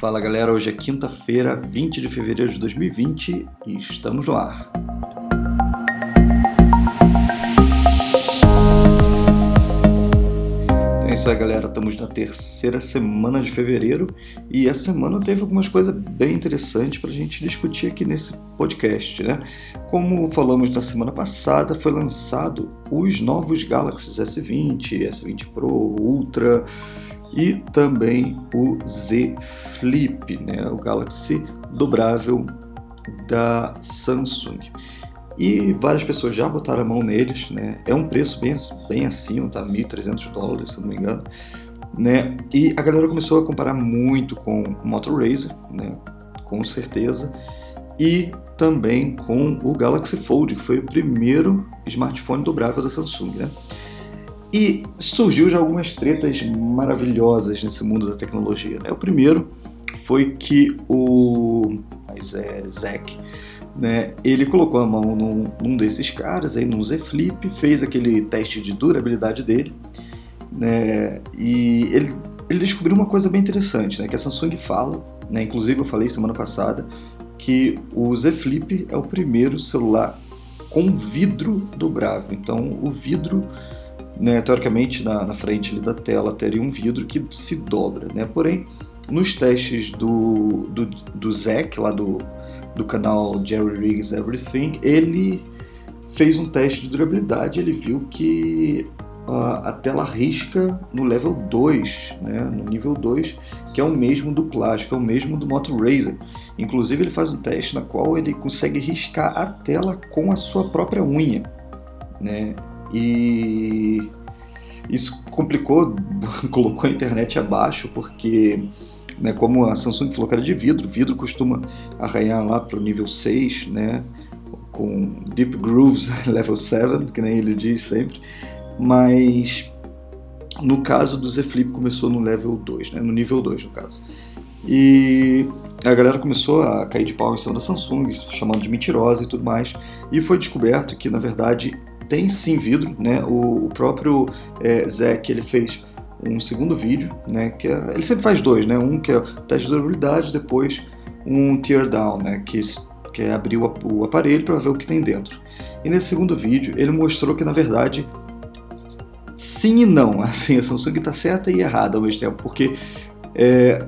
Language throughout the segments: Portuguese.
Fala galera, hoje é quinta-feira, 20 de fevereiro de 2020 e estamos no ar. Então é isso aí galera, estamos na terceira semana de fevereiro e essa semana teve algumas coisas bem interessantes para a gente discutir aqui nesse podcast, né? Como falamos na semana passada, foi lançado os novos Galaxy S20, S20 Pro, Ultra e também o Z Flip, né, o Galaxy dobrável da Samsung. E várias pessoas já botaram a mão neles, né? É um preço bem, bem acima, tá? 1.300 dólares, se não me engano. Né? E a galera começou a comparar muito com o Moto Razr, né? Com certeza. E também com o Galaxy Fold, que foi o primeiro smartphone dobrável da Samsung, né? E surgiu já algumas tretas maravilhosas nesse mundo da tecnologia. Né? O primeiro foi que o mas é, Zack, né, ele colocou a mão num, num, desses caras, aí, num Z Flip, fez aquele teste de durabilidade dele, né, e ele, ele descobriu uma coisa bem interessante, né, que a Samsung fala, né, inclusive eu falei semana passada, que o Z Flip é o primeiro celular com vidro dobrável. Então, o vidro né, teoricamente na, na frente da tela teria um vidro que se dobra, né? Porém, nos testes do, do, do Zack, lá do, do canal Jerry Riggs Everything, ele fez um teste de durabilidade ele viu que uh, a tela risca no level 2, né, no nível 2, que é o mesmo do plástico, é o mesmo do Moto Razr. Inclusive ele faz um teste na qual ele consegue riscar a tela com a sua própria unha. Né? E isso complicou, colocou a internet abaixo, porque, né, como a Samsung falou que era de vidro, vidro costuma arranhar lá para o nível 6, né, com Deep Grooves level 7, que nem ele diz sempre, mas no caso do Z Flip começou no level 2, né, no nível 2 no caso. E a galera começou a cair de pau em cima da Samsung, chamando de mentirosa e tudo mais, e foi descoberto que na verdade tem sim vidro, né? O, o próprio é, Zack ele fez um segundo vídeo, né? Que é, ele sempre faz dois, né? Um que é o teste de durabilidade, depois um tear down, né? Que, que é abrir o, o aparelho para ver o que tem dentro. E nesse segundo vídeo ele mostrou que na verdade sim e não, assim a Samsung está certa e errada ao mesmo tempo, porque é,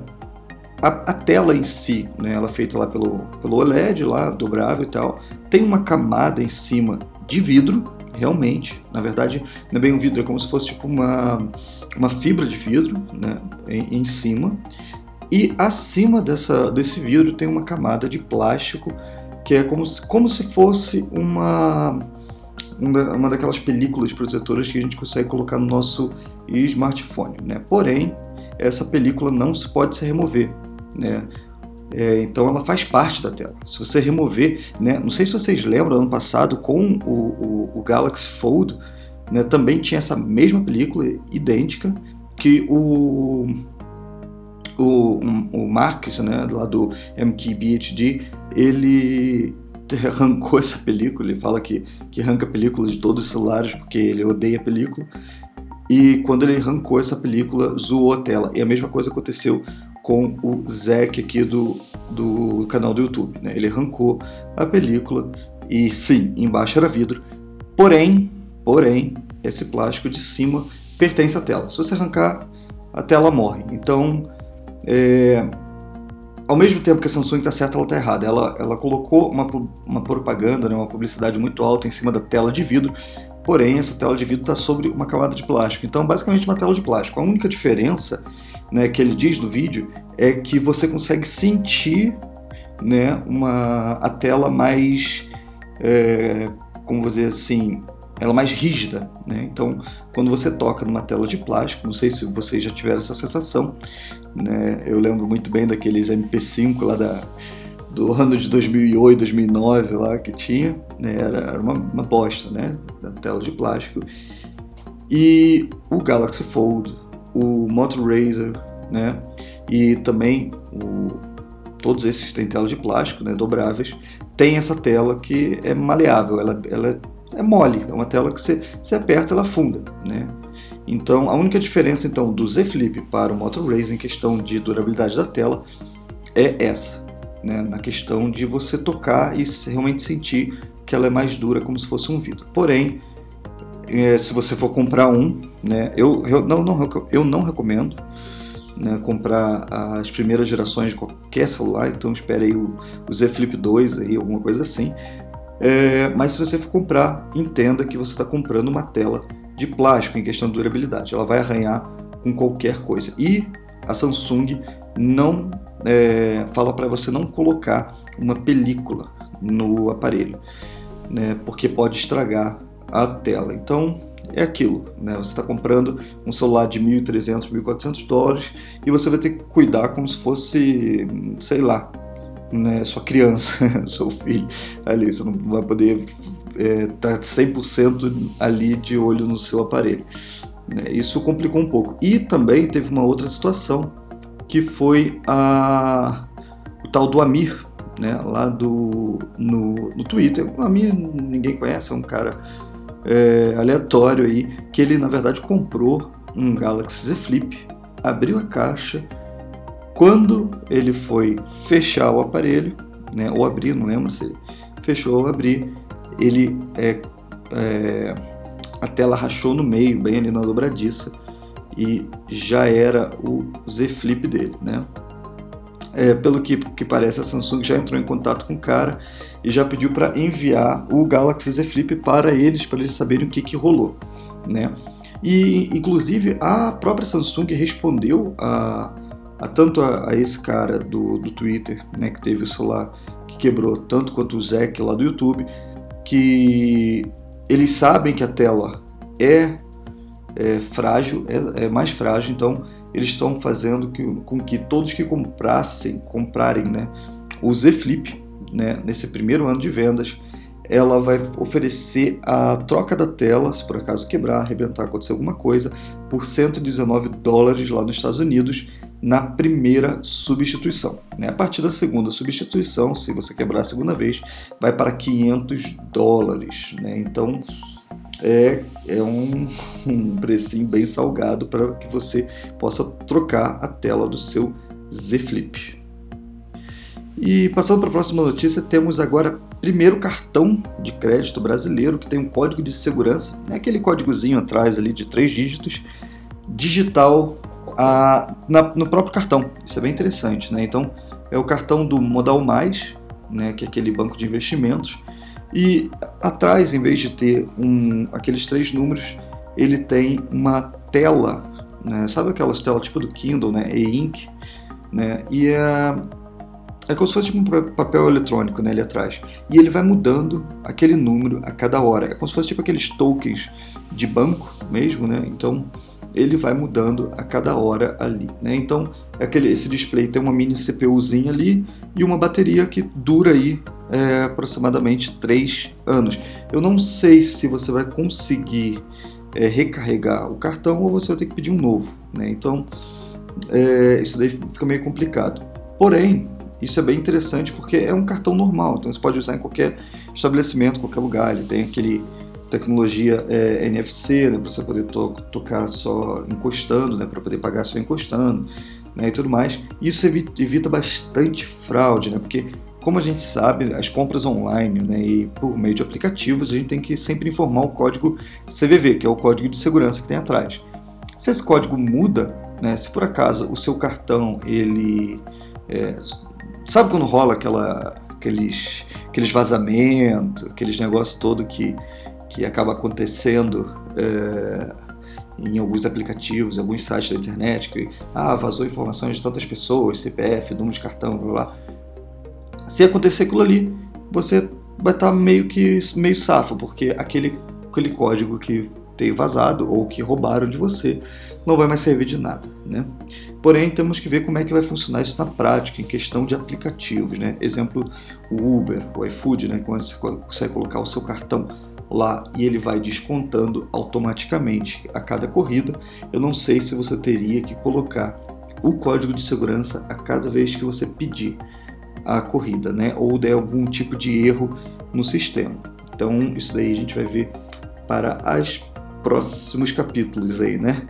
a, a, tela em si, né, ela é feita lá pelo, pelo OLED, lá dobrável e tal, tem uma camada em cima de vidro realmente. Na verdade, não é bem um vidro, é como se fosse tipo uma, uma fibra de vidro né, em, em cima. E acima dessa, desse vidro tem uma camada de plástico que é como se, como se fosse uma, uma daquelas películas protetoras que a gente consegue colocar no nosso smartphone. Né? Porém, essa película não se pode se remover. Né? É, então ela faz parte da tela. Se você remover, né, não sei se vocês lembram, ano passado com o, o, o Galaxy Fold, né, também tinha essa mesma película idêntica que o o, o Marques, né, lá do MKBHD, ele arrancou essa película, ele fala que, que arranca película de todos os celulares porque ele odeia a película. E quando ele arrancou essa película, zoou a tela. E a mesma coisa aconteceu com o Zack aqui do, do canal do YouTube. Né? Ele arrancou a película e sim, embaixo era vidro. Porém, porém, esse plástico de cima pertence à tela. Se você arrancar, a tela morre. Então, é, ao mesmo tempo que a Samsung está certa, ela está errada. Ela, ela colocou uma, uma propaganda, né, uma publicidade muito alta em cima da tela de vidro, porém essa tela de vidro está sobre uma camada de plástico. Então, basicamente, uma tela de plástico. A única diferença né, que ele diz no vídeo é que você consegue sentir né, uma, a tela mais, é, como vou dizer assim, ela mais rígida. Né? Então, quando você toca numa tela de plástico, não sei se vocês já tiveram essa sensação, né? eu lembro muito bem daqueles MP5 lá da, do ano de 2008, 2009 lá que tinha, né? era, era uma, uma bosta, né, da tela de plástico. E o Galaxy Fold o Moto Razr, né? E também o, todos esses têm tela de plástico, né? Dobráveis. Tem essa tela que é maleável, ela, ela é mole, é uma tela que você, você aperta ela afunda, né? Então, a única diferença então do Z Flip para o Moto Razr em questão de durabilidade da tela é essa, né? na questão de você tocar e realmente sentir que ela é mais dura, como se fosse um vidro. Porém, é, se você for comprar um, né, eu, eu, não, não, eu não recomendo né, comprar as primeiras gerações de qualquer celular, então espere aí o, o Z Flip 2, aí, alguma coisa assim. É, mas se você for comprar, entenda que você está comprando uma tela de plástico em questão de durabilidade. Ela vai arranhar com qualquer coisa. E a Samsung não é, fala para você não colocar uma película no aparelho, né, porque pode estragar a tela. Então é aquilo, né? Você está comprando um celular de 1.300, 1.400 dólares e você vai ter que cuidar como se fosse, sei lá, né, sua criança, seu filho ali. Você não vai poder estar é, tá 100% ali de olho no seu aparelho. Né? Isso complicou um pouco. E também teve uma outra situação que foi a, o tal do Amir, né, lá do, no, no Twitter. O Amir ninguém conhece, é um cara é, aleatório aí, que ele na verdade comprou um Galaxy Z Flip, abriu a caixa, quando ele foi fechar o aparelho, né, ou abrir, não lembro se fechou ou abrir, ele é, é, a tela rachou no meio, bem ali na dobradiça, e já era o Z Flip dele, né? É, pelo que, que parece, a Samsung já entrou em contato com o cara e já pediu para enviar o Galaxy Z Flip para eles, para eles saberem o que, que rolou. Né? E, inclusive, a própria Samsung respondeu a, a tanto a, a, esse cara do, do Twitter, né, que teve o celular que quebrou, tanto quanto o Zack lá do YouTube, que eles sabem que a tela é, é frágil, é, é mais frágil, então eles estão fazendo que, com que todos que comprassem, comprarem né, o Z Flip, né, nesse primeiro ano de vendas, ela vai oferecer a troca da tela, se por acaso quebrar, arrebentar, acontecer alguma coisa, por 119 dólares lá nos Estados Unidos, na primeira substituição. Né? A partir da segunda substituição, se você quebrar a segunda vez, vai para 500 dólares. Né? Então, é, é um, um precinho bem salgado para que você possa trocar a tela do seu Z Flip. E passando para a próxima notícia, temos agora primeiro cartão de crédito brasileiro que tem um código de segurança, é aquele códigozinho atrás ali de três dígitos, digital a, na, no próprio cartão. Isso é bem interessante, né? Então é o cartão do Modal Mais, né, que é aquele banco de investimentos, e atrás, em vez de ter um, aqueles três números, ele tem uma tela, né? sabe aquelas telas tipo do Kindle, né? e-ink, né? e é é como se fosse tipo um papel eletrônico né, ali atrás. E ele vai mudando aquele número a cada hora. É como se fosse tipo aqueles tokens de banco mesmo, né? Então ele vai mudando a cada hora ali, né? Então é aquele, esse display tem uma mini CPUzinha ali e uma bateria que dura aí é, aproximadamente 3 anos. Eu não sei se você vai conseguir é, recarregar o cartão ou você vai ter que pedir um novo, né? Então é, isso daí fica meio complicado. Porém, isso é bem interessante porque é um cartão normal, então você pode usar em qualquer estabelecimento, qualquer lugar. Ele tem aquele tecnologia é, NFC, né, para você poder to tocar só encostando, né, para poder pagar só encostando, né, e tudo mais. Isso evita, evita bastante fraude, né, porque como a gente sabe, as compras online né, e por meio de aplicativos, a gente tem que sempre informar o código CVV, que é o código de segurança que tem atrás. Se esse código muda, né, se por acaso o seu cartão ele é, Sabe quando rola aquela, aqueles, aqueles vazamentos, aqueles negócios todo que, que acaba acontecendo é, em alguns aplicativos, em alguns sites da internet, que ah, vazou informações de tantas pessoas, CPF, número de cartão, blá blá. Se acontecer aquilo ali, você vai estar meio que meio safo, porque aquele, aquele código que tem vazado ou que roubaram de você não vai mais servir de nada, né? Porém, temos que ver como é que vai funcionar isso na prática, em questão de aplicativos, né? Exemplo, o Uber, o iFood, né? Quando você consegue colocar o seu cartão lá e ele vai descontando automaticamente a cada corrida. Eu não sei se você teria que colocar o código de segurança a cada vez que você pedir a corrida, né? Ou der algum tipo de erro no sistema. Então, isso daí a gente vai ver para os próximos capítulos aí, né?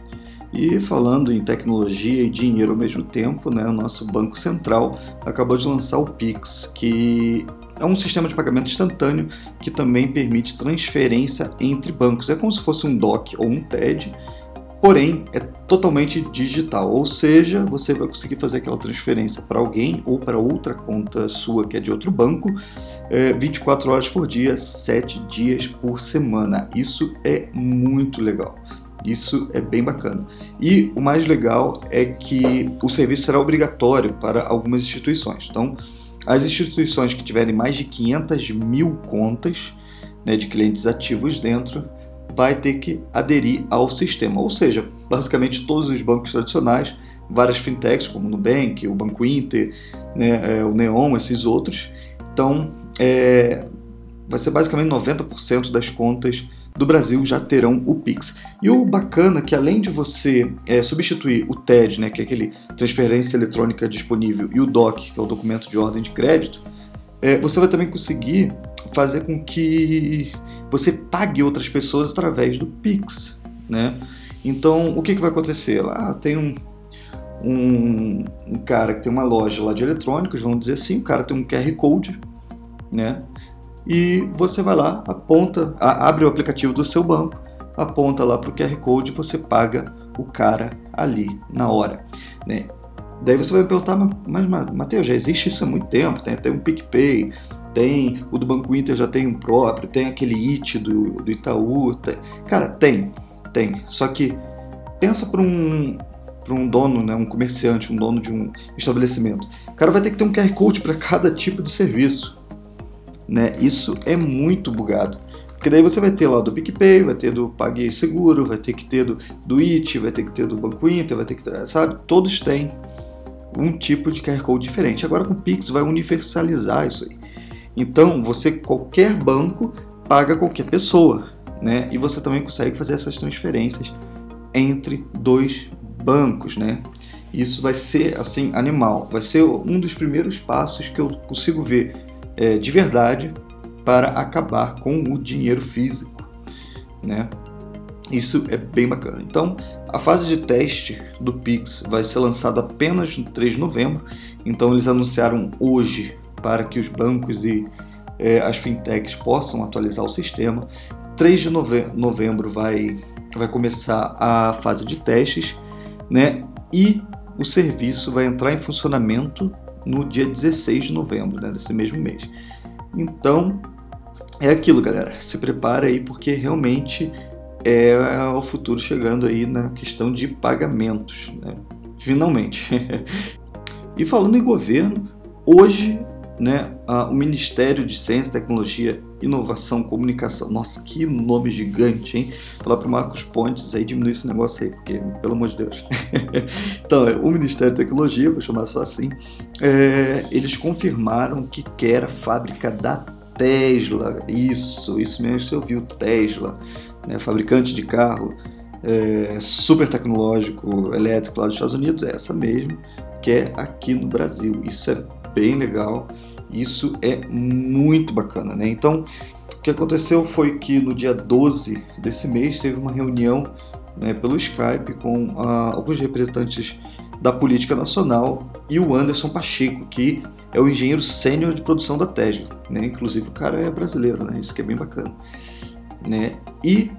E falando em tecnologia e dinheiro ao mesmo tempo, né, o nosso Banco Central acabou de lançar o Pix, que é um sistema de pagamento instantâneo que também permite transferência entre bancos. É como se fosse um DOC ou um TED, porém é totalmente digital, ou seja, você vai conseguir fazer aquela transferência para alguém ou para outra conta sua que é de outro banco, é, 24 horas por dia, 7 dias por semana. Isso é muito legal. Isso é bem bacana. E o mais legal é que o serviço será obrigatório para algumas instituições. Então, as instituições que tiverem mais de 500 mil contas né, de clientes ativos dentro vai ter que aderir ao sistema. Ou seja, basicamente todos os bancos tradicionais, várias fintechs como o Nubank, o Banco Inter, né, é, o Neon, esses outros. Então, é, vai ser basicamente 90% das contas do Brasil já terão o Pix. E o bacana é que além de você é, substituir o TED, né, que é aquele transferência eletrônica disponível, e o DOC, que é o documento de ordem de crédito, é, você vai também conseguir fazer com que você pague outras pessoas através do Pix, né? Então, o que, que vai acontecer? Lá tem um, um, um cara que tem uma loja lá de eletrônicos, vamos dizer assim, o cara tem um QR Code, né? e você vai lá, aponta, abre o aplicativo do seu banco, aponta lá para o QR Code e você paga o cara ali na hora. Né? Daí você vai me perguntar, mas Matheus, já existe isso há muito tempo, tem até um PicPay, tem o do Banco Inter já tem um próprio, tem aquele IT do, do Itaú. Tem... Cara, tem, tem. Só que pensa para um, para um dono, né, um comerciante, um dono de um estabelecimento. O cara vai ter que ter um QR Code para cada tipo de serviço né? Isso é muito bugado. Porque daí você vai ter lá do PicPay, vai ter do PagSeguro, vai ter que ter do, do IT, vai ter que ter do Banco Inter, vai ter que ter, sabe? Todos têm um tipo de QR Code diferente. Agora com o Pix vai universalizar isso aí. Então, você, qualquer banco, paga qualquer pessoa, né? E você também consegue fazer essas transferências entre dois bancos, né? Isso vai ser, assim, animal. Vai ser um dos primeiros passos que eu consigo ver é, de verdade para acabar com o dinheiro físico, né? Isso é bem bacana. Então, a fase de teste do Pix vai ser lançada apenas no 3 de novembro. Então, eles anunciaram hoje para que os bancos e é, as fintechs possam atualizar o sistema. 3 de novembro vai, vai começar a fase de testes, né? E o serviço vai entrar em funcionamento no dia 16 de novembro né, desse mesmo mês. Então, é aquilo, galera. Se prepara aí porque realmente é o futuro chegando aí na questão de pagamentos, né? finalmente. e falando em governo, hoje né, o Ministério de Ciência, Tecnologia, Inovação, Comunicação. Nossa, que nome gigante, hein? Falar para o Marcos Pontes aí diminuir esse negócio aí, porque, pelo amor de Deus. então, é, o Ministério da Tecnologia, vou chamar só assim, é, eles confirmaram que quer a fábrica da Tesla. Isso, isso mesmo, você ouviu, Tesla, né, fabricante de carro é, super tecnológico, elétrico lá dos Estados Unidos, é essa mesmo, que é aqui no Brasil. Isso é bem legal. Isso é muito bacana, né? Então, o que aconteceu foi que no dia 12 desse mês teve uma reunião né, pelo Skype com ah, alguns representantes da política nacional e o Anderson Pacheco, que é o engenheiro sênior de produção da Tesla, né? Inclusive o cara é brasileiro, né? Isso que é bem bacana, né? E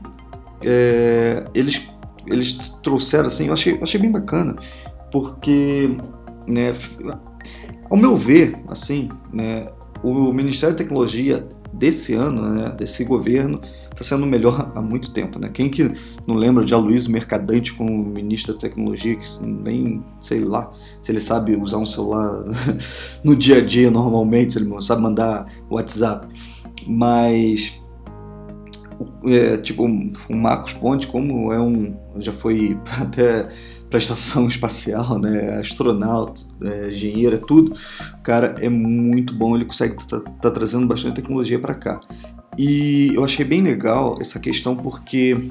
é, eles eles trouxeram assim, eu achei, achei bem bacana, porque né, ao meu ver, assim, né, o Ministério da Tecnologia desse ano, né, desse governo, está sendo melhor há muito tempo. Né? Quem que não lembra de Aloysio Mercadante como ministro da Tecnologia, que nem sei lá se ele sabe usar um celular no dia a dia normalmente, se ele sabe mandar WhatsApp. Mas é, tipo, o Marcos Ponte, como é um. já foi até para a estação espacial, né? Astronauta, é, é tudo. O cara é muito bom, ele consegue tá, tá trazendo bastante tecnologia para cá. E eu achei bem legal essa questão porque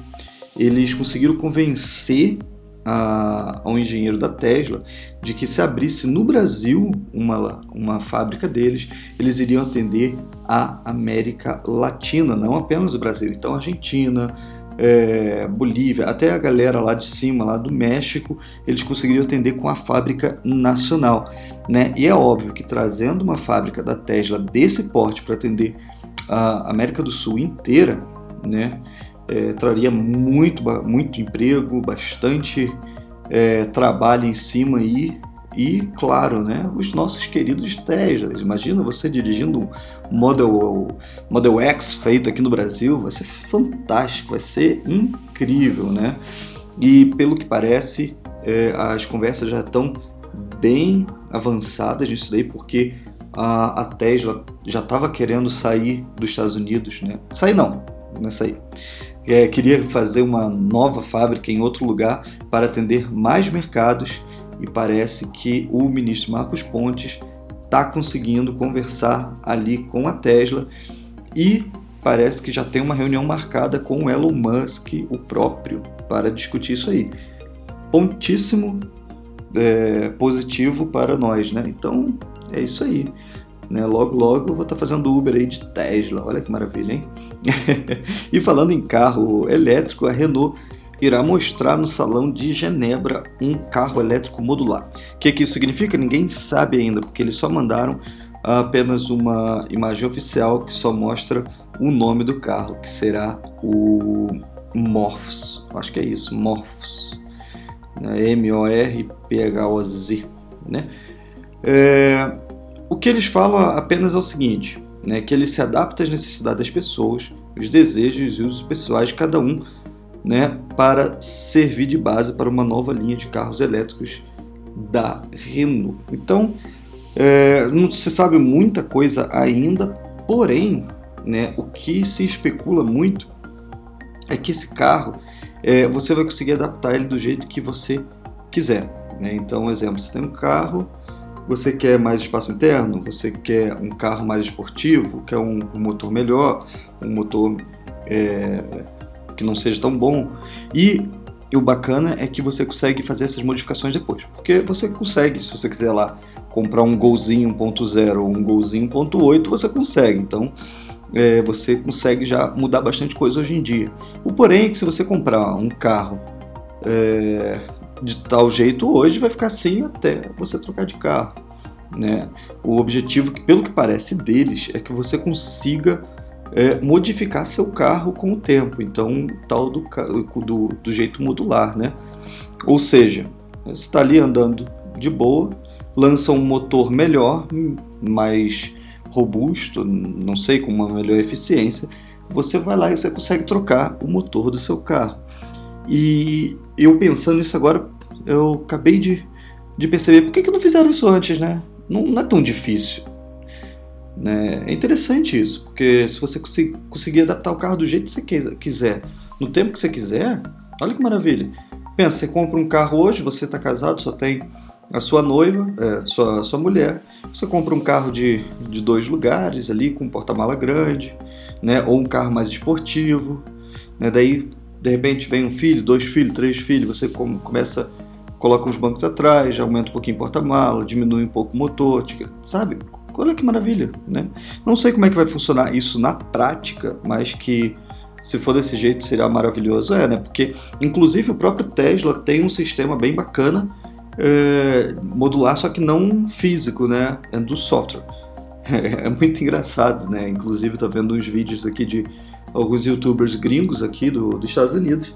eles conseguiram convencer a, ao engenheiro da Tesla de que se abrisse no Brasil uma, uma fábrica deles, eles iriam atender a América Latina, não apenas o Brasil. Então, Argentina, é, Bolívia, até a galera lá de cima, lá do México, eles conseguiriam atender com a fábrica nacional. Né? E é óbvio que trazendo uma fábrica da Tesla desse porte para atender a América do Sul inteira, né, é, traria muito, muito emprego, bastante é, trabalho em cima aí e, claro, né, os nossos queridos Teslas. Imagina você dirigindo um Model, Model X feito aqui no Brasil, vai ser fantástico, vai ser incrível, né? E pelo que parece, é, as conversas já estão bem avançadas nisso daí, porque a, a Tesla já estava querendo sair dos Estados Unidos, né? Sair não, não é sair. É, queria fazer uma nova fábrica em outro lugar para atender mais mercados e parece que o ministro Marcos Pontes está conseguindo conversar ali com a Tesla e parece que já tem uma reunião marcada com o Elon Musk, o próprio, para discutir isso aí. Pontíssimo é, positivo para nós, né? Então é isso aí. Né? Logo, logo eu vou estar tá fazendo Uber aí de Tesla. Olha que maravilha, hein? e falando em carro elétrico, a Renault irá mostrar no Salão de Genebra um carro elétrico modular. O que, que isso significa? Ninguém sabe ainda, porque eles só mandaram apenas uma imagem oficial que só mostra o nome do carro, que será o Morphs. Acho que é isso, Morphs. M-O-R-P-H-O-Z. Né? É, o que eles falam apenas é o seguinte, né, que ele se adapta às necessidades das pessoas, os desejos e usos pessoais de cada um né, para servir de base para uma nova linha de carros elétricos da Renault. Então, é, não se sabe muita coisa ainda, porém, né, o que se especula muito é que esse carro é, você vai conseguir adaptar ele do jeito que você quiser. Né? Então, exemplo, você tem um carro, você quer mais espaço interno, você quer um carro mais esportivo, quer um, um motor melhor, um motor é, que não seja tão bom. E, e o bacana é que você consegue fazer essas modificações depois, porque você consegue, se você quiser lá comprar um golzinho 1.0 ou um golzinho 1.8, você consegue. Então, é, você consegue já mudar bastante coisa hoje em dia. O porém é que se você comprar um carro é, de tal jeito hoje, vai ficar assim até você trocar de carro. Né? O objetivo, pelo que parece deles, é que você consiga é, modificar seu carro com o tempo, então tal do, do, do jeito modular, né? Ou seja, você está ali andando de boa, lança um motor melhor, mais robusto, não sei, com uma melhor eficiência, você vai lá e você consegue trocar o motor do seu carro. E eu pensando nisso agora, eu acabei de, de perceber por que, que não fizeram isso antes, né? Não, não é tão difícil. Né? É interessante isso, porque se você conseguir adaptar o carro do jeito que você quiser, no tempo que você quiser, olha que maravilha. Pensa, você compra um carro hoje, você está casado, só tem a sua noiva, é, sua, sua mulher, você compra um carro de, de dois lugares ali, com um porta-mala grande, né? ou um carro mais esportivo, né? daí de repente vem um filho, dois filhos, três filhos, você começa, coloca os bancos atrás, aumenta um pouquinho o porta-mala, diminui um pouco o motor, sabe? Olha que maravilha, né? Não sei como é que vai funcionar isso na prática, mas que se for desse jeito seria maravilhoso, é, né? Porque, inclusive, o próprio Tesla tem um sistema bem bacana, é, modular, só que não físico, né? É do software. É, muito engraçado, né? Inclusive, tô vendo uns vídeos aqui de alguns youtubers gringos aqui do, dos Estados Unidos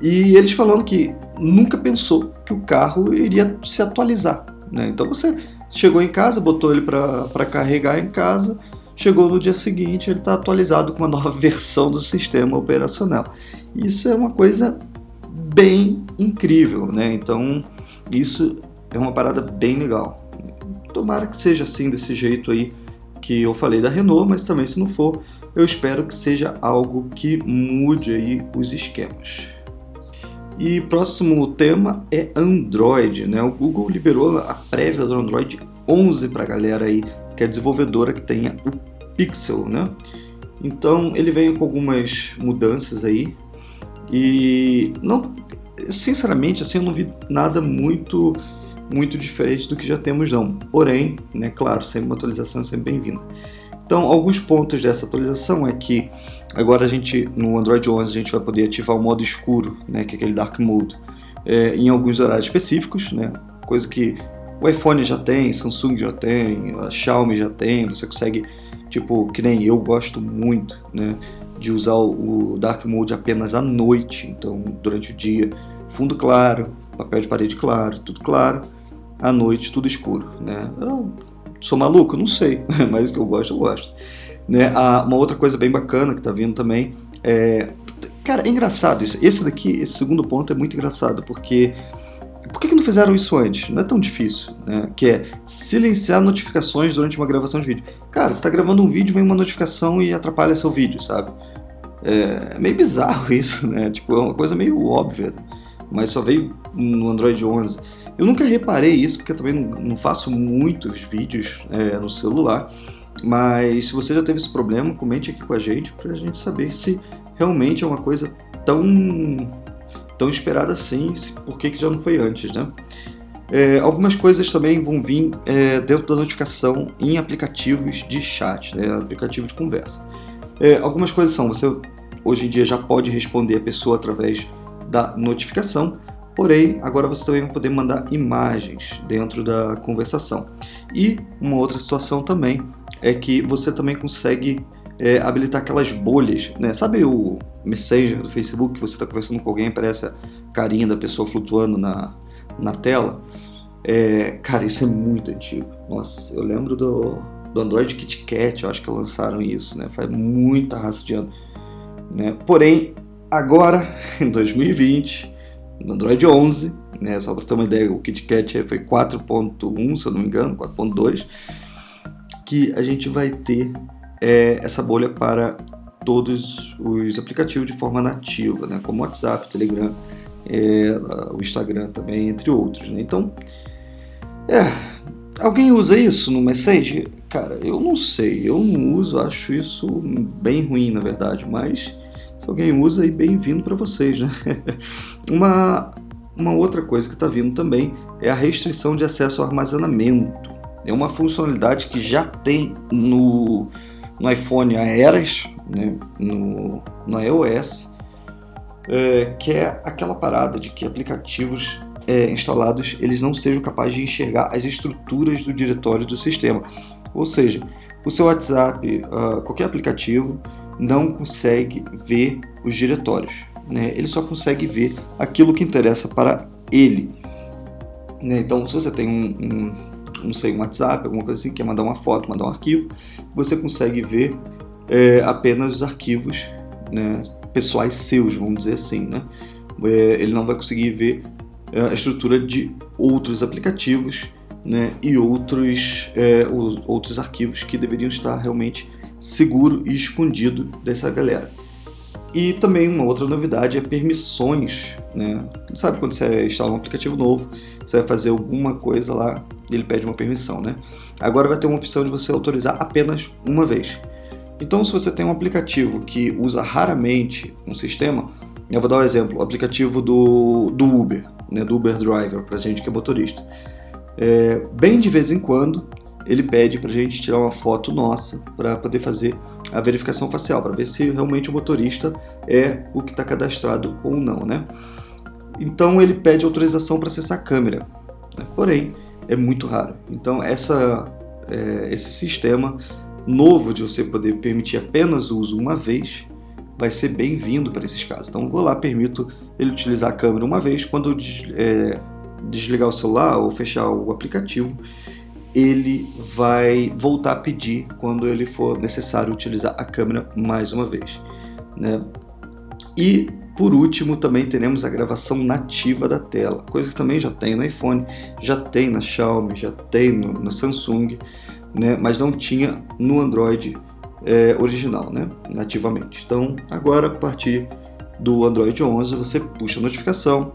e eles falando que nunca pensou que o carro iria se atualizar, né? Então você Chegou em casa, botou ele para carregar em casa, chegou no dia seguinte, ele está atualizado com uma nova versão do sistema operacional. Isso é uma coisa bem incrível, né? Então, isso é uma parada bem legal. Tomara que seja assim, desse jeito aí que eu falei da Renault, mas também se não for, eu espero que seja algo que mude aí os esquemas. E próximo tema é Android, né? O Google liberou a prévia do Android 11 para a galera aí que é desenvolvedora que tenha o Pixel, né? Então ele vem com algumas mudanças aí e não, sinceramente, assim, eu não vi nada muito muito diferente do que já temos não. Porém, né, claro, sempre uma atualização sempre bem-vinda. Então, alguns pontos dessa atualização é que agora a gente, no Android 11, a gente vai poder ativar o modo escuro, né, que é aquele Dark Mode, é, em alguns horários específicos, né, coisa que o iPhone já tem, Samsung já tem, a Xiaomi já tem, você consegue, tipo, que nem eu gosto muito, né, de usar o Dark Mode apenas à noite, então durante o dia, fundo claro, papel de parede claro, tudo claro, à noite tudo escuro, né. Eu sou maluco? Não sei, mas o que eu gosto, eu gosto. Né? Ah, uma outra coisa bem bacana que tá vindo também é. Cara, é engraçado isso. Esse daqui, esse segundo ponto é muito engraçado, porque. Por que, que não fizeram isso antes? Não é tão difícil, né? Que é silenciar notificações durante uma gravação de vídeo. Cara, você está gravando um vídeo, vem uma notificação e atrapalha seu vídeo, sabe? É meio bizarro isso, né? Tipo, é uma coisa meio óbvia, mas só veio no Android 11. Eu nunca reparei isso, porque eu também não faço muitos vídeos é, no celular, mas se você já teve esse problema, comente aqui com a gente para a gente saber se realmente é uma coisa tão, tão esperada assim, por que, que já não foi antes, né? É, algumas coisas também vão vir é, dentro da notificação em aplicativos de chat, né, aplicativo de conversa. É, algumas coisas são, você hoje em dia já pode responder a pessoa através da notificação, Porém, agora você também vai poder mandar imagens dentro da conversação. E uma outra situação também é que você também consegue é, habilitar aquelas bolhas, né? Sabe o Messenger do Facebook que você está conversando com alguém, aparece a carinha da pessoa flutuando na, na tela? É, cara, isso é muito antigo. Nossa, eu lembro do, do Android KitKat, eu acho que lançaram isso, né? Faz muita raça de ano. Né? Porém, agora, em 2020, no Android 11, né, só para ter uma ideia, o KitKat foi 4.1, se eu não me engano, 4.2, que a gente vai ter é, essa bolha para todos os aplicativos de forma nativa, né, como WhatsApp, Telegram, é, o Instagram também, entre outros. Né? Então, é, alguém usa isso no Message? Cara, eu não sei, eu não uso, acho isso bem ruim, na verdade, mas se alguém usa, aí bem-vindo para vocês, né? uma, uma outra coisa que está vindo também é a restrição de acesso ao armazenamento. É uma funcionalidade que já tem no, no iPhone há eras, né? no, no iOS, é, que é aquela parada de que aplicativos é, instalados eles não sejam capazes de enxergar as estruturas do diretório do sistema. Ou seja, o seu WhatsApp, uh, qualquer aplicativo, não consegue ver os diretórios. Né? Ele só consegue ver aquilo que interessa para ele. Né? Então, se você tem um, um, não sei, um WhatsApp, alguma coisa assim, quer mandar uma foto, mandar um arquivo, você consegue ver é, apenas os arquivos né, pessoais seus, vamos dizer assim. Né? É, ele não vai conseguir ver é, a estrutura de outros aplicativos né, e outros, é, os, outros arquivos que deveriam estar realmente seguro e escondido dessa galera. E também uma outra novidade é permissões, né? Sabe quando você instala um aplicativo novo, você vai fazer alguma coisa lá, ele pede uma permissão, né? Agora vai ter uma opção de você autorizar apenas uma vez. Então, se você tem um aplicativo que usa raramente um sistema, eu vou dar um exemplo, o aplicativo do, do Uber, né, do Uber Driver, para gente que é motorista. É, bem de vez em quando, ele pede para a gente tirar uma foto nossa para poder fazer a verificação facial, para ver se realmente o motorista é o que está cadastrado ou não, né? Então ele pede autorização para acessar a câmera, né? porém é muito raro. Então essa, é, esse sistema novo de você poder permitir apenas o uso uma vez vai ser bem-vindo para esses casos. Então vou lá, permito ele utilizar a câmera uma vez, quando é, desligar o celular ou fechar o aplicativo, ele vai voltar a pedir quando ele for necessário utilizar a câmera mais uma vez. Né? E por último, também teremos a gravação nativa da tela, coisa que também já tem no iPhone, já tem na Xiaomi, já tem no, no Samsung, né? mas não tinha no Android é, original, né? nativamente. Então, agora a partir do Android 11, você puxa a notificação,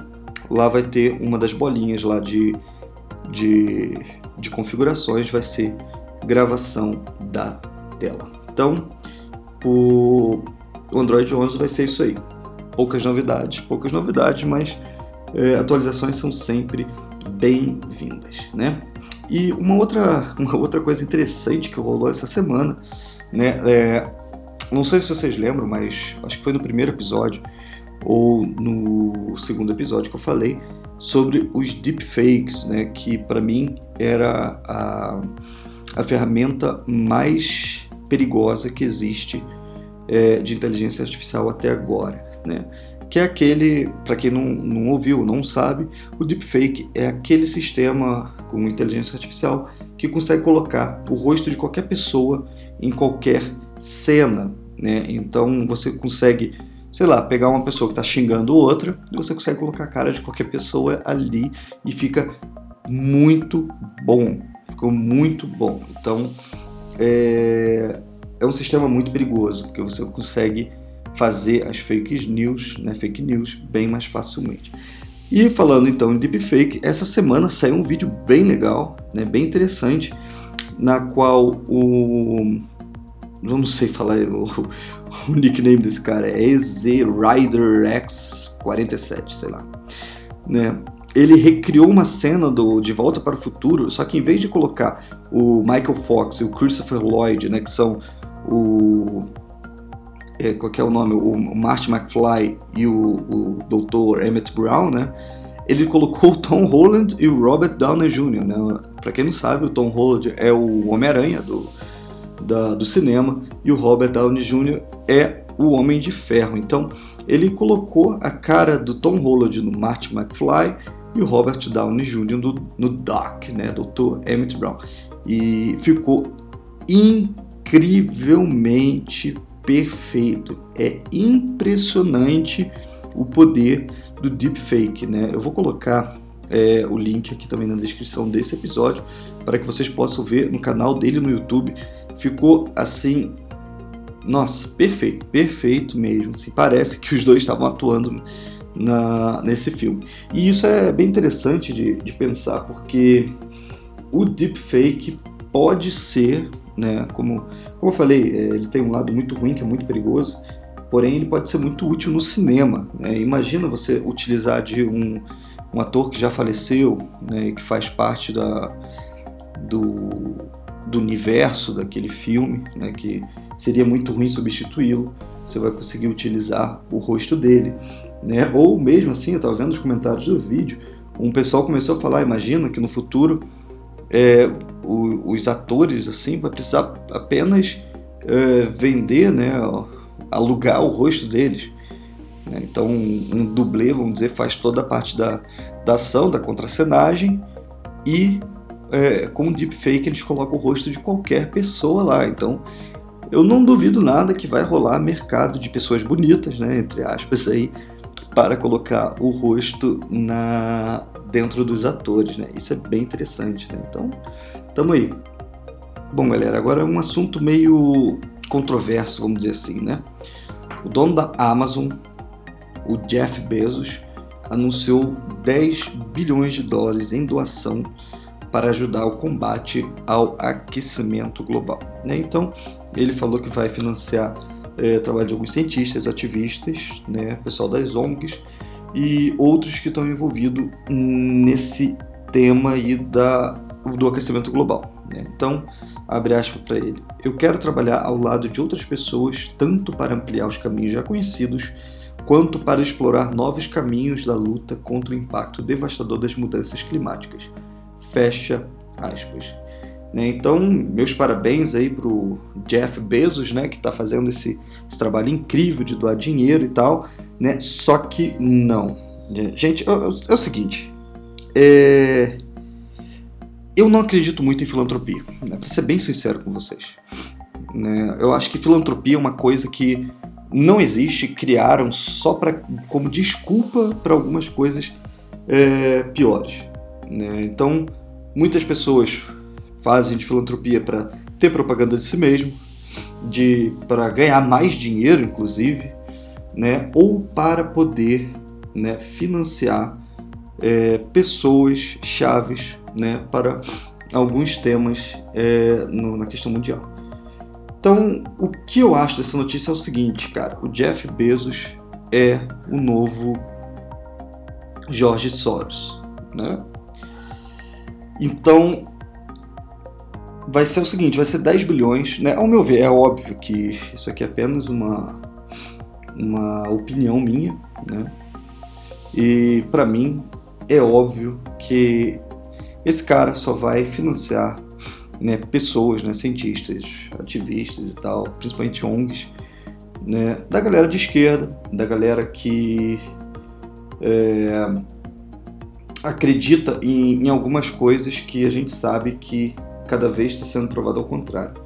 lá vai ter uma das bolinhas lá de, de de configurações vai ser gravação da tela. Então, o Android 11 vai ser isso aí. Poucas novidades, poucas novidades, mas é, atualizações são sempre bem-vindas, né? E uma outra, uma outra coisa interessante que rolou essa semana Né? É, não sei se vocês lembram, mas acho que foi no primeiro episódio ou no segundo episódio que eu falei sobre os deepfakes, né? Que para mim era a, a ferramenta mais perigosa que existe é, de inteligência artificial até agora, né? Que é aquele, para quem não, não ouviu, não sabe, o deepfake é aquele sistema com inteligência artificial que consegue colocar o rosto de qualquer pessoa em qualquer cena, né? Então você consegue, sei lá, pegar uma pessoa que está xingando outra e você consegue colocar a cara de qualquer pessoa ali e fica muito bom, ficou muito bom. Então é, é um sistema muito perigoso porque você consegue fazer as fake news, né, fake news bem mais facilmente. E falando então em deepfake, essa semana saiu um vídeo bem legal, né, bem interessante, na qual o. Eu não sei falar o, o nickname desse cara, é EZ Rider X47, sei lá. Né? Ele recriou uma cena do De Volta para o Futuro, só que em vez de colocar o Michael Fox e o Christopher Lloyd, né, que são o é, qual é o nome, o Marty McFly e o, o Dr. Emmett Brown, né? Ele colocou o Tom Holland e o Robert Downey Jr. Né? Para quem não sabe, o Tom Holland é o Homem-Aranha do, do cinema e o Robert Downey Jr. é o Homem de Ferro. Então, ele colocou a cara do Tom Holland no Marty McFly e o Robert Downey Jr. no, no Doc, né? Dr. Emmett Brown. E ficou incrivelmente perfeito. É impressionante o poder do deepfake, né? Eu vou colocar é, o link aqui também na descrição desse episódio para que vocês possam ver no canal dele no YouTube. Ficou assim, nossa, perfeito, perfeito mesmo. Assim, parece que os dois estavam atuando na, nesse filme. E isso é bem interessante de, de pensar, porque o deepfake pode ser, né, como como eu falei, é, ele tem um lado muito ruim, que é muito perigoso, porém ele pode ser muito útil no cinema. Né? Imagina você utilizar de um, um ator que já faleceu, né, que faz parte da, do, do universo daquele filme, né, que seria muito ruim substituí-lo. Você vai conseguir utilizar o rosto dele. Né? Ou mesmo assim, eu estava vendo os comentários do vídeo, um pessoal começou a falar, imagina que no futuro é, o, os atores assim vai precisar apenas é, vender, né, alugar o rosto deles. Né? Então um dublê, vamos dizer, faz toda a parte da, da ação, da contracenagem e é, com o deepfake eles colocam o rosto de qualquer pessoa lá. Então eu não duvido nada que vai rolar mercado de pessoas bonitas, né, entre aspas aí, para colocar o rosto na dentro dos atores, né? Isso é bem interessante, né? Então, tamo aí. Bom, galera, agora é um assunto meio controverso, vamos dizer assim, né? O dono da Amazon, o Jeff Bezos, anunciou 10 bilhões de dólares em doação para ajudar o combate ao aquecimento global. Né? Então, ele falou que vai financiar é, trabalho de alguns cientistas, ativistas, né, pessoal das ONGs e outros que estão envolvidos nesse tema aí da, do aquecimento global. Né? Então, abre aspas para ele. Eu quero trabalhar ao lado de outras pessoas, tanto para ampliar os caminhos já conhecidos, quanto para explorar novos caminhos da luta contra o impacto devastador das mudanças climáticas. Fecha aspas. Né? Então, meus parabéns aí pro Jeff Bezos, né, que está fazendo esse, esse, trabalho incrível de doar dinheiro e tal, né? Só que não. Gente, é, é o seguinte, é... eu não acredito muito em filantropia, né? para ser bem sincero com vocês. Né? Eu acho que filantropia é uma coisa que não existe, criaram só para como desculpa para algumas coisas é, piores. Né? Então, muitas pessoas fazem de filantropia para ter propaganda de si mesmo, de para ganhar mais dinheiro, inclusive, né, ou para poder né, financiar é, pessoas chaves né, para alguns temas é, no, na questão mundial. Então, o que eu acho dessa notícia é o seguinte, cara: o Jeff Bezos é o novo Jorge Soros, né? Então, vai ser o seguinte, vai ser 10 bilhões, né? Ao meu ver, é óbvio que isso aqui é apenas uma, uma opinião minha, né? E para mim é óbvio que esse cara só vai financiar né, pessoas, né, cientistas, ativistas e tal, principalmente ONGs, né, da galera de esquerda, da galera que é, acredita em, em, algumas coisas que a gente sabe que cada vez está sendo provado ao contrário.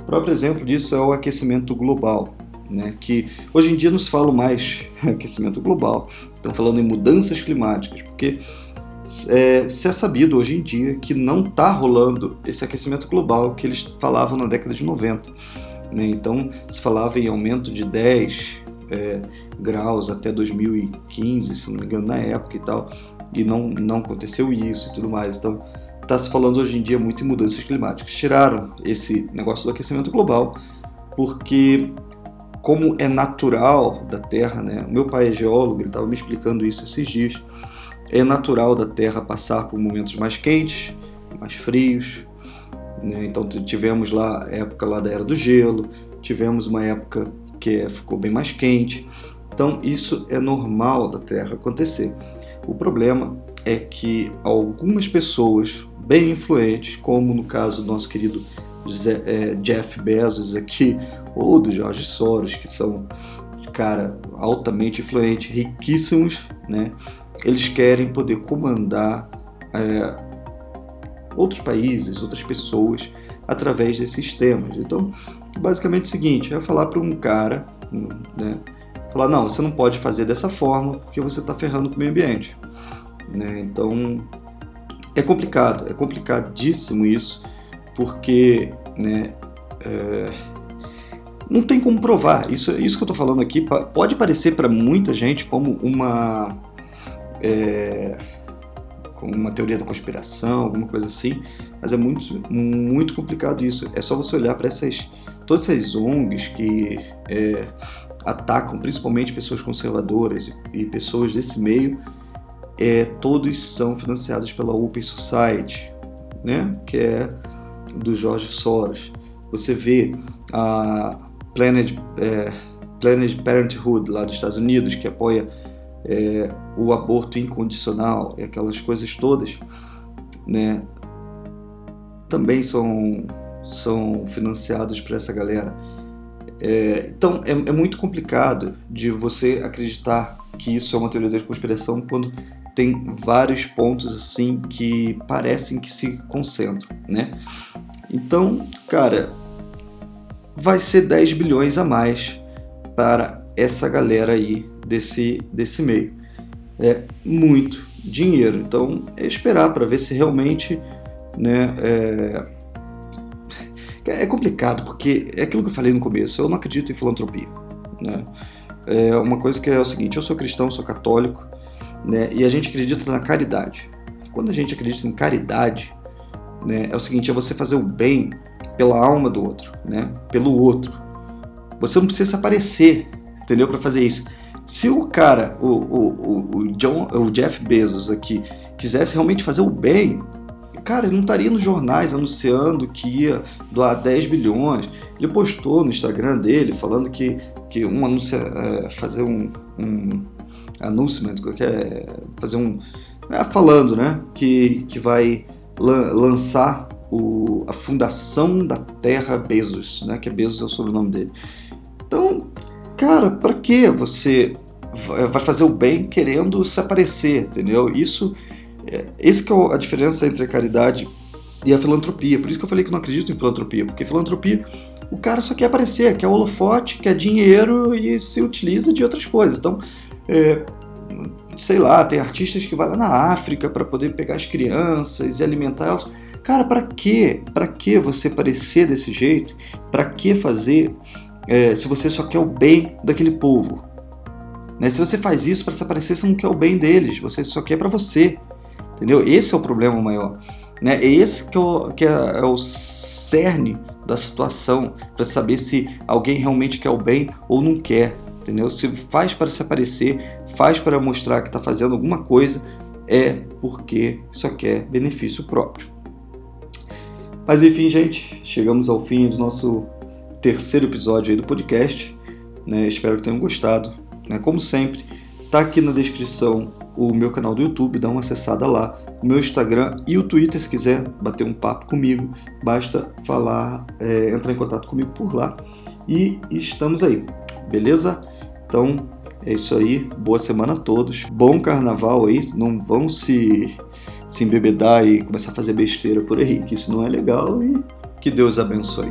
O próprio exemplo disso é o aquecimento global, né, que hoje em dia não se fala mais aquecimento global, estão falando em mudanças climáticas, porque é, se é sabido hoje em dia que não está rolando esse aquecimento global que eles falavam na década de 90. Né? Então, se falava em aumento de 10 é, graus até 2015, se não me engano, na época e tal, e não, não aconteceu isso e tudo mais. Então, está se falando hoje em dia muito em mudanças climáticas. Tiraram esse negócio do aquecimento global porque como é natural da Terra, né? O meu pai é geólogo, ele estava me explicando isso esses dias. É natural da Terra passar por momentos mais quentes, mais frios. Né? Então tivemos lá época lá da era do gelo, tivemos uma época que ficou bem mais quente. Então isso é normal da Terra acontecer. O problema é que algumas pessoas bem influentes, como no caso do nosso querido é, Jeff Bezos aqui, ou do Jorge Soros, que são, cara, altamente influentes, riquíssimos, né? Eles querem poder comandar é, outros países, outras pessoas através desses sistemas. Então, basicamente é o seguinte, é falar para um cara, né? Falar, não, você não pode fazer dessa forma porque você está ferrando com o meio ambiente. Né? Então, é complicado, é complicadíssimo isso, porque né, é, não tem como provar. Isso, isso que eu estou falando aqui pode parecer para muita gente como uma é, uma teoria da conspiração, alguma coisa assim, mas é muito muito complicado isso. É só você olhar para essas todas essas ONGs que é, atacam principalmente pessoas conservadoras e, e pessoas desse meio, é, todos são financiados pela Open Society, né? Que é do Jorge Soros. Você vê a Planet, é, Planet Parenthood lá dos Estados Unidos, que apoia é, o aborto incondicional e aquelas coisas todas, né, também são, são financiados por essa galera. É, então é, é, muito complicado de você acreditar que isso é uma teoria da conspiração quando tem vários pontos assim que parecem que se concentram, né? Então, cara, vai ser 10 bilhões a mais para essa galera aí desse, desse meio. É muito dinheiro. Então, é esperar para ver se realmente. Né, é... é complicado, porque é aquilo que eu falei no começo, eu não acredito em filantropia. Né? É uma coisa que é o seguinte: eu sou cristão, sou católico, né, e a gente acredita na caridade. Quando a gente acredita em caridade, né, é o seguinte: é você fazer o bem pela alma do outro, né? Pelo outro. Você não precisa se aparecer, entendeu? Para fazer isso. Se o cara, o, o, o, John, o Jeff Bezos aqui, quisesse realmente fazer o bem, cara, ele não estaria nos jornais anunciando que ia doar 10 bilhões. Ele postou no Instagram dele falando que, que um anúncio, é, fazer um, um announcement, que é fazer um. É, falando, né? Que, que vai lançar o, a fundação da Terra Bezos, né? Que é Bezos é o sobrenome dele. Então, cara, para que você vai fazer o bem querendo se aparecer, entendeu? Isso, é, esse que é a diferença entre a caridade e a filantropia. Por isso que eu falei que não acredito em filantropia, porque filantropia o cara só quer aparecer, quer holofote, quer dinheiro e se utiliza de outras coisas. Então, é, sei lá, tem artistas que vão lá na África para poder pegar as crianças e alimentá-las. Cara, para que? Para que você parecer desse jeito? Para que fazer é, se você só quer o bem daquele povo? Né? Se você faz isso para se aparecer, você não quer o bem deles, você só quer para você. Entendeu? Esse é o problema maior. Né? É esse que, é o, que é, é o cerne da situação para saber se alguém realmente quer o bem ou não quer. Entendeu? Se faz para se aparecer, faz para mostrar que está fazendo alguma coisa, é porque só quer benefício próprio. Mas enfim, gente, chegamos ao fim do nosso terceiro episódio aí do podcast. Né? Espero que tenham gostado. Né? Como sempre, tá aqui na descrição o meu canal do YouTube, dá uma acessada lá, o meu Instagram e o Twitter, se quiser bater um papo comigo, basta falar, é, entrar em contato comigo por lá. E estamos aí, beleza? Então é isso aí, boa semana a todos, bom carnaval aí, não vão se, se embebedar e começar a fazer besteira por aí, que isso não é legal e que Deus abençoe.